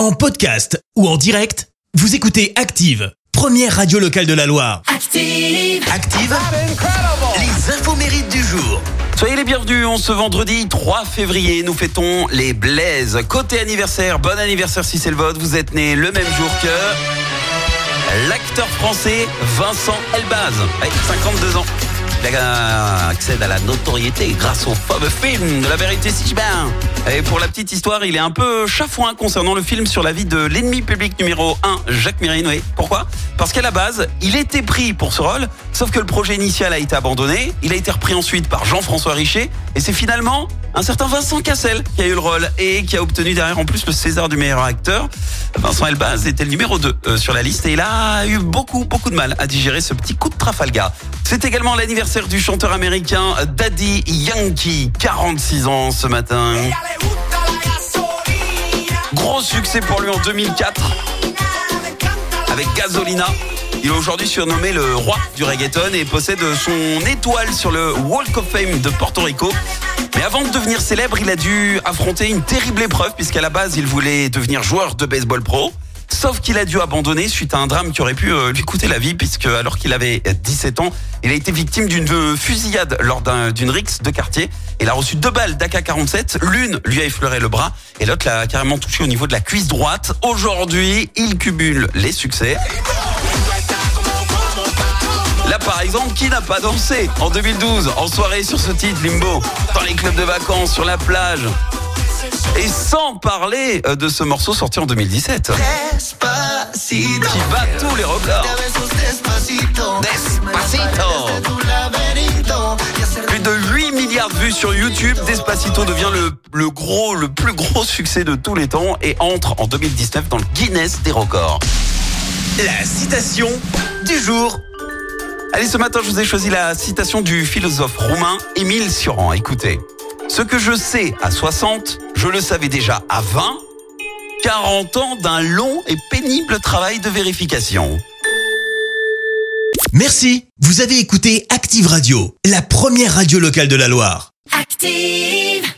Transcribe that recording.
En podcast ou en direct, vous écoutez Active, première radio locale de la Loire. Active. Active, les infos mérites du jour. Soyez les bienvenus, on ce vendredi 3 février, nous fêtons les Blaises. Côté anniversaire, bon anniversaire si c'est le vote, vous êtes né le même jour que l'acteur français Vincent Elbaz, avec 52 ans. Il accède à la notoriété grâce au fameux film de la vérité si bien. Et pour la petite histoire, il est un peu chafouin concernant le film sur la vie de l'ennemi public numéro 1, Jacques Mérine. Pourquoi? Parce qu'à la base, il était pris pour ce rôle, sauf que le projet initial a été abandonné. Il a été repris ensuite par Jean-François Richer. Et c'est finalement un certain Vincent Cassel qui a eu le rôle et qui a obtenu derrière en plus le César du meilleur acteur. Vincent Elbaz était le numéro 2 euh, sur la liste et il a eu beaucoup, beaucoup de mal à digérer ce petit coup de Trafalgar. C'est également l'anniversaire du chanteur américain Daddy Yankee, 46 ans ce matin. Gros succès pour lui en 2004 avec Gasolina. Il est aujourd'hui surnommé le roi du reggaeton et possède son étoile sur le Walk of Fame de Porto Rico. Mais avant de devenir célèbre, il a dû affronter une terrible épreuve puisqu'à la base, il voulait devenir joueur de baseball pro. Sauf qu'il a dû abandonner suite à un drame qui aurait pu euh, lui coûter la vie puisque alors qu'il avait 17 ans, il a été victime d'une fusillade lors d'une rixe de quartier. Il a reçu deux balles d'AK-47. L'une lui a effleuré le bras et l'autre l'a carrément touché au niveau de la cuisse droite. Aujourd'hui, il cumule les succès. Là, par exemple, qui n'a pas dansé en 2012 en soirée sur ce titre Limbo dans les clubs de vacances, sur la plage? Et sans parler euh, de ce morceau sorti en 2017 qui bat tous les records. Despacito. Plus de 8 milliards de vues sur YouTube, Despacito devient le, le gros, le plus gros succès de tous les temps et entre en 2019 dans le Guinness des records. La citation du jour. Allez, ce matin, je vous ai choisi la citation du philosophe roumain Émile Sioran. Écoutez. Ce que je sais à 60, je le savais déjà à 20. 40 ans d'un long et pénible travail de vérification. Merci, vous avez écouté Active Radio, la première radio locale de la Loire. Active.